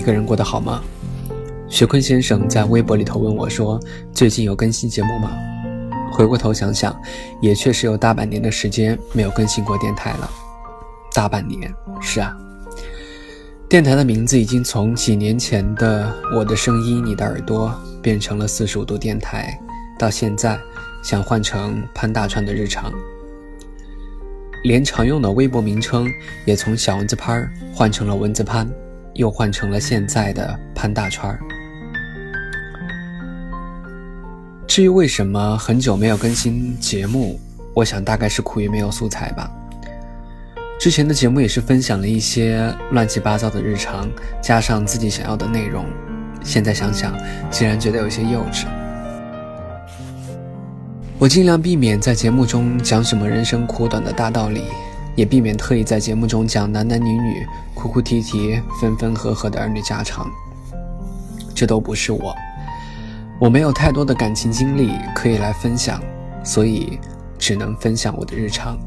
一个人过得好吗？徐坤先生在微博里头问我说：“最近有更新节目吗？”回过头想想，也确实有大半年的时间没有更新过电台了。大半年，是啊。电台的名字已经从几年前的“我的声音，你的耳朵”变成了四十五度电台，到现在想换成潘大川的日常，连常用的微博名称也从小蚊子潘换成了蚊子潘，又换成了现在的潘大川。至于为什么很久没有更新节目，我想大概是苦于没有素材吧。之前的节目也是分享了一些乱七八糟的日常，加上自己想要的内容。现在想想，竟然觉得有些幼稚。我尽量避免在节目中讲什么人生苦短的大道理，也避免特意在节目中讲男男女女哭哭啼啼、分分合合的儿女家常。这都不是我，我没有太多的感情经历可以来分享，所以只能分享我的日常。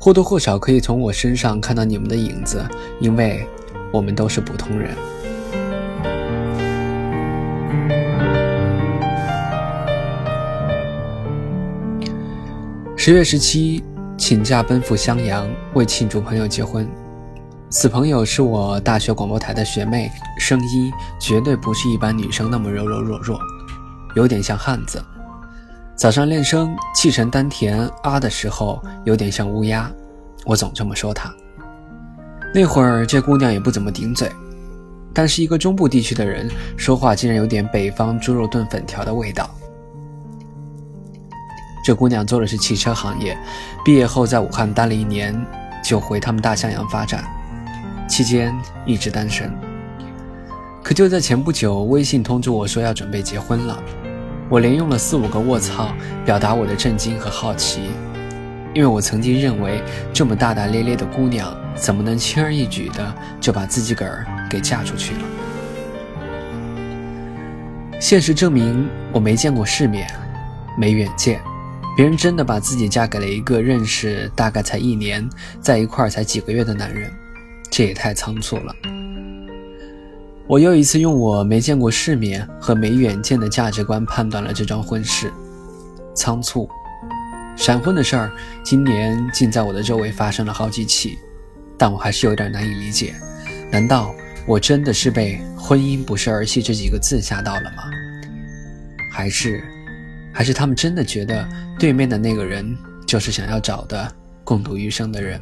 或多或少可以从我身上看到你们的影子，因为我们都是普通人。十月十七，请假奔赴襄阳，为庆祝朋友结婚。此朋友是我大学广播台的学妹，声音绝对不是一般女生那么柔柔弱弱，有点像汉子。早上练声，气沉丹田啊的时候，有点像乌鸦。我总这么说她。那会儿这姑娘也不怎么顶嘴，但是一个中部地区的人说话竟然有点北方猪肉炖粉条的味道。这姑娘做的是汽车行业，毕业后在武汉待了一年，就回他们大襄阳发展，期间一直单身。可就在前不久，微信通知我说要准备结婚了。我连用了四五个卧槽，表达我的震惊和好奇，因为我曾经认为这么大大咧咧的姑娘，怎么能轻而易举的就把自己个儿给嫁出去了？现实证明，我没见过世面，没远见，别人真的把自己嫁给了一个认识大概才一年，在一块儿才几个月的男人，这也太仓促了。我又一次用我没见过世面和没远见的价值观判断了这桩婚事，仓促。闪婚的事儿，今年竟在我的周围发生了好几起，但我还是有点难以理解。难道我真的是被“婚姻不是儿戏”这几个字吓到了吗？还是，还是他们真的觉得对面的那个人就是想要找的共度余生的人？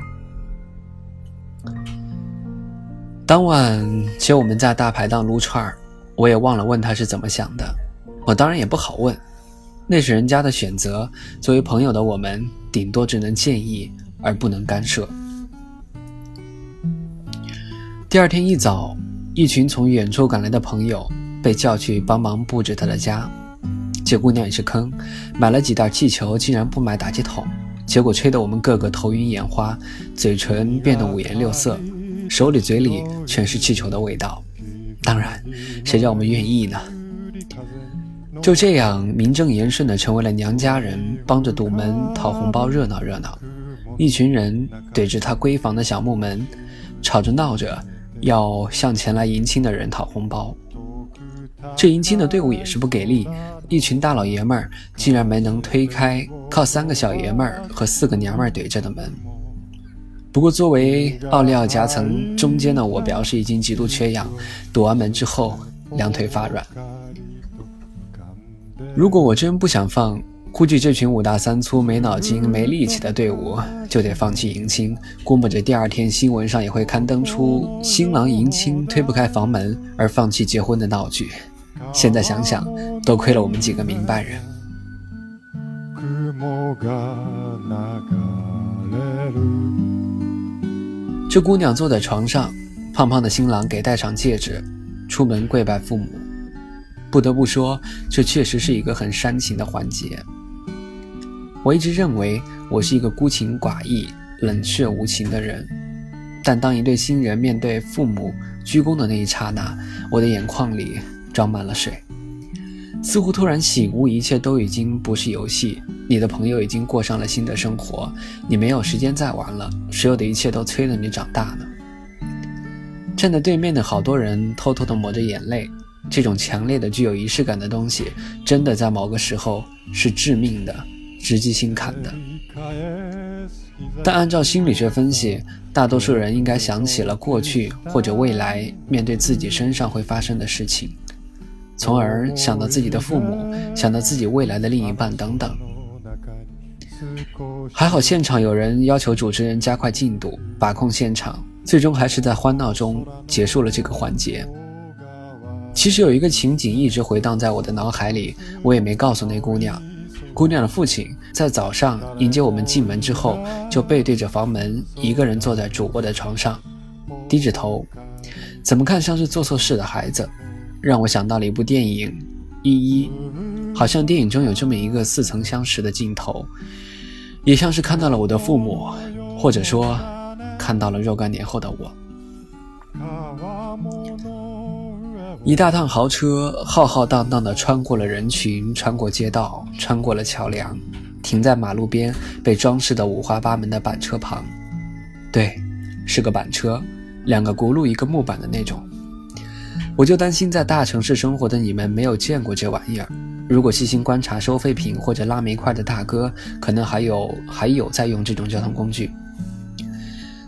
当晚其实我们在大排档撸串儿，我也忘了问他是怎么想的。我当然也不好问，那是人家的选择。作为朋友的我们，顶多只能建议，而不能干涉。第二天一早，一群从远处赶来的朋友被叫去帮忙布置他的家。这姑娘也是坑，买了几袋气球，竟然不买打气筒，结果吹得我们个个头晕眼花，嘴唇变得五颜六色。手里嘴里全是气球的味道，当然，谁叫我们愿意呢？就这样名正言顺的成为了娘家人，帮着堵门讨红包，热闹热闹。一群人怼着他闺房的小木门，吵着闹着要向前来迎亲的人讨红包。这迎亲的队伍也是不给力，一群大老爷们儿竟然没能推开靠三个小爷们儿和四个娘们儿怼着的门。不过，作为奥利奥夹层中间的我，表示已经极度缺氧。堵完门之后，两腿发软。如果我真不想放，估计这群五大三粗、没脑筋、没力气的队伍就得放弃迎亲。估摸着第二天新闻上也会刊登出新郎迎亲推不开房门而放弃结婚的闹剧。现在想想，多亏了我们几个明白人。这姑娘坐在床上，胖胖的新郎给戴上戒指，出门跪拜父母。不得不说，这确实是一个很煽情的环节。我一直认为我是一个孤情寡义、冷血无情的人，但当一对新人面对父母鞠躬的那一刹那，我的眼眶里装满了水。似乎突然醒悟，一切都已经不是游戏。你的朋友已经过上了新的生活，你没有时间再玩了。所有的一切都催着你长大呢。站在对面的好多人偷偷的抹着眼泪。这种强烈的、具有仪式感的东西，真的在某个时候是致命的，直击心坎的。但按照心理学分析，大多数人应该想起了过去或者未来面对自己身上会发生的事情，从而想到自己的父母，想到自己未来的另一半等等。还好现场有人要求主持人加快进度，把控现场，最终还是在欢闹中结束了这个环节。其实有一个情景一直回荡在我的脑海里，我也没告诉那姑娘。姑娘的父亲在早上迎接我们进门之后，就背对着房门，一个人坐在主卧的床上，低着头，怎么看像是做错事的孩子，让我想到了一部电影《一一》，好像电影中有这么一个似曾相识的镜头。也像是看到了我的父母，或者说看到了若干年后的我。一大趟豪车浩浩荡荡地穿过了人群，穿过街道，穿过了桥梁，停在马路边被装饰的五花八门的板车旁。对，是个板车，两个轱辘一个木板的那种。我就担心在大城市生活的你们没有见过这玩意儿。如果细心观察收废品或者拉煤块的大哥，可能还有还有在用这种交通工具。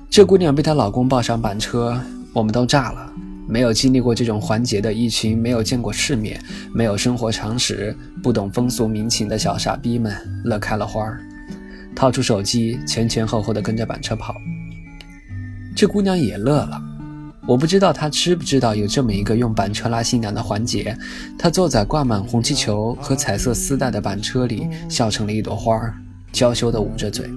这姑娘被她老公抱上板车，我们都炸了。没有经历过这种环节的一群没有见过世面、没有生活常识、不懂风俗民情的小傻逼们乐开了花儿，掏出手机前前后后的跟着板车跑。这姑娘也乐了。我不知道她知不知道有这么一个用板车拉新娘的环节。她坐在挂满红气球和彩色丝带的板车里，笑成了一朵花儿，娇羞地捂着嘴。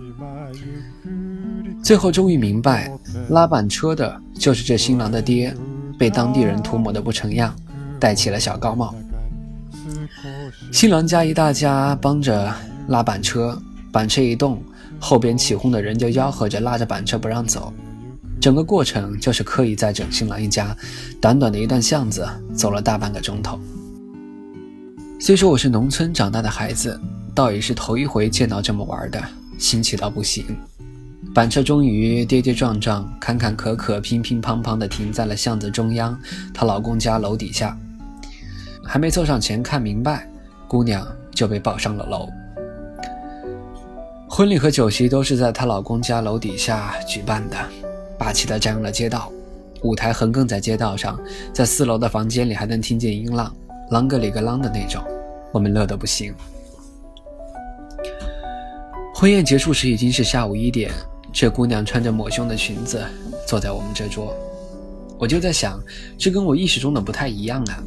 最后终于明白，拉板车的就是这新郎的爹，被当地人涂抹得不成样，戴起了小高帽。新郎家一大家帮着拉板车，板车一动，后边起哄的人就吆喝着拉着板车不让走。整个过程就是刻意在整新郎一家，短短的一段巷子走了大半个钟头。虽说我是农村长大的孩子，倒也是头一回见到这么玩的，新奇到不行。板车终于跌跌撞撞、坎坎坷坷、乒乒乓乓地停在了巷子中央，她老公家楼底下。还没凑上前看明白，姑娘就被抱上了楼。婚礼和酒席都是在她老公家楼底下举办的。霸气地占用了街道，舞台横亘在街道上，在四楼的房间里还能听见音浪，啷个里个啷的那种，我们乐得不行。婚宴结束时已经是下午一点，这姑娘穿着抹胸的裙子坐在我们这桌，我就在想，这跟我意识中的不太一样啊。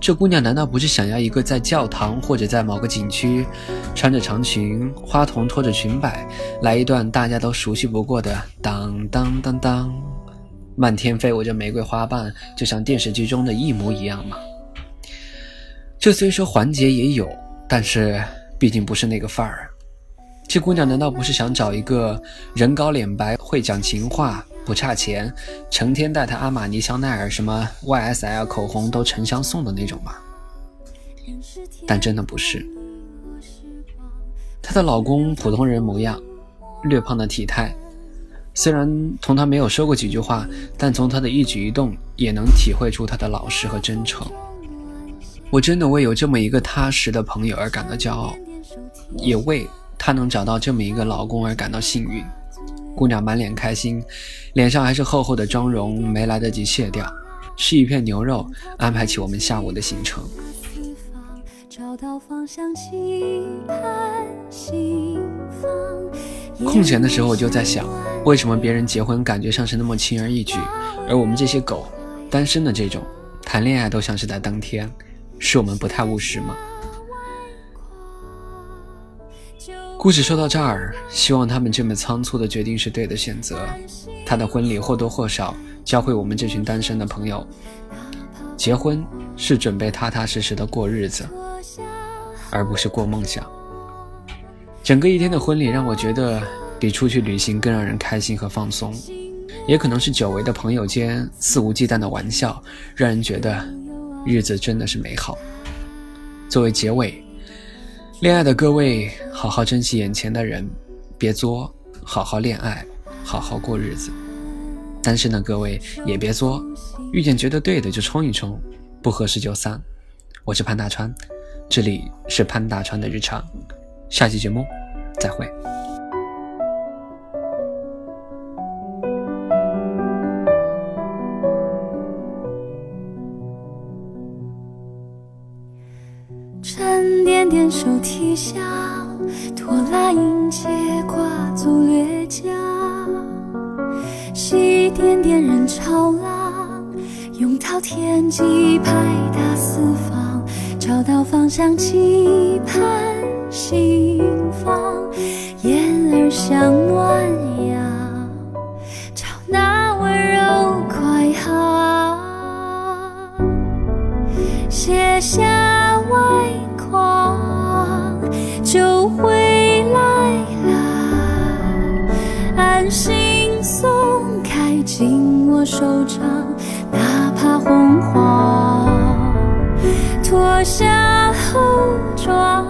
这姑娘难道不是想要一个在教堂或者在某个景区，穿着长裙，花童拖着裙摆，来一段大家都熟悉不过的当当当当，漫天飞舞着玫瑰花瓣，就像电视剧中的一模一样吗？这虽说环节也有，但是毕竟不是那个范儿。这姑娘难道不是想找一个人高脸白，会讲情话？不差钱，成天带她阿玛尼、香奈儿、什么 YSL 口红都成箱送的那种吗？但真的不是。她的老公普通人模样，略胖的体态，虽然同她没有说过几句话，但从他的一举一动也能体会出他的老实和真诚。我真的为有这么一个踏实的朋友而感到骄傲，也为她能找到这么一个老公而感到幸运。姑娘满脸开心，脸上还是厚厚的妆容，没来得及卸掉，吃一片牛肉，安排起我们下午的行程。空闲的时候，我就在想，为什么别人结婚感觉上是那么轻而易举，而我们这些狗，单身的这种，谈恋爱都像是在当天，是我们不太务实吗？故事说到这儿，希望他们这么仓促的决定是对的选择。他的婚礼或多或少教会我们这群单身的朋友，结婚是准备踏踏实实的过日子，而不是过梦想。整个一天的婚礼让我觉得比出去旅行更让人开心和放松，也可能是久违的朋友间肆无忌惮的玩笑，让人觉得日子真的是美好。作为结尾。恋爱的各位，好好珍惜眼前的人，别作，好好恋爱，好好过日子。单身的各位也别作，遇见觉得对的就冲一冲，不合适就散。我是潘大川，这里是潘大川的日常，下期节目再会。沉甸甸手提箱，拖拉银结挂足掠奖。一点点人潮浪，拥抱天际，拍打四方，找到方向，期盼心房，手掌，哪怕红黄，脱下后装，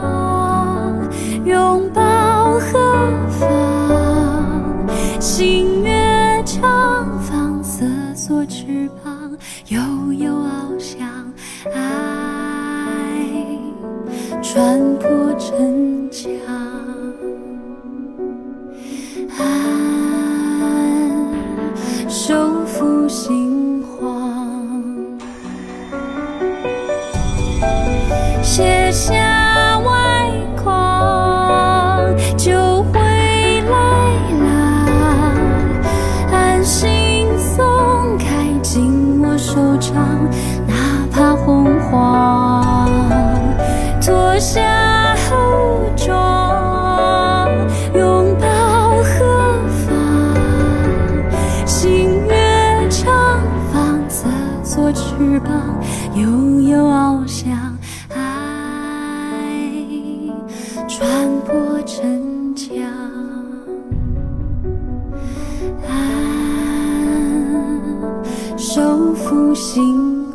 夏候妆拥抱何方星月长放洒作翅膀悠悠翱翔爱穿过城墙安守护心。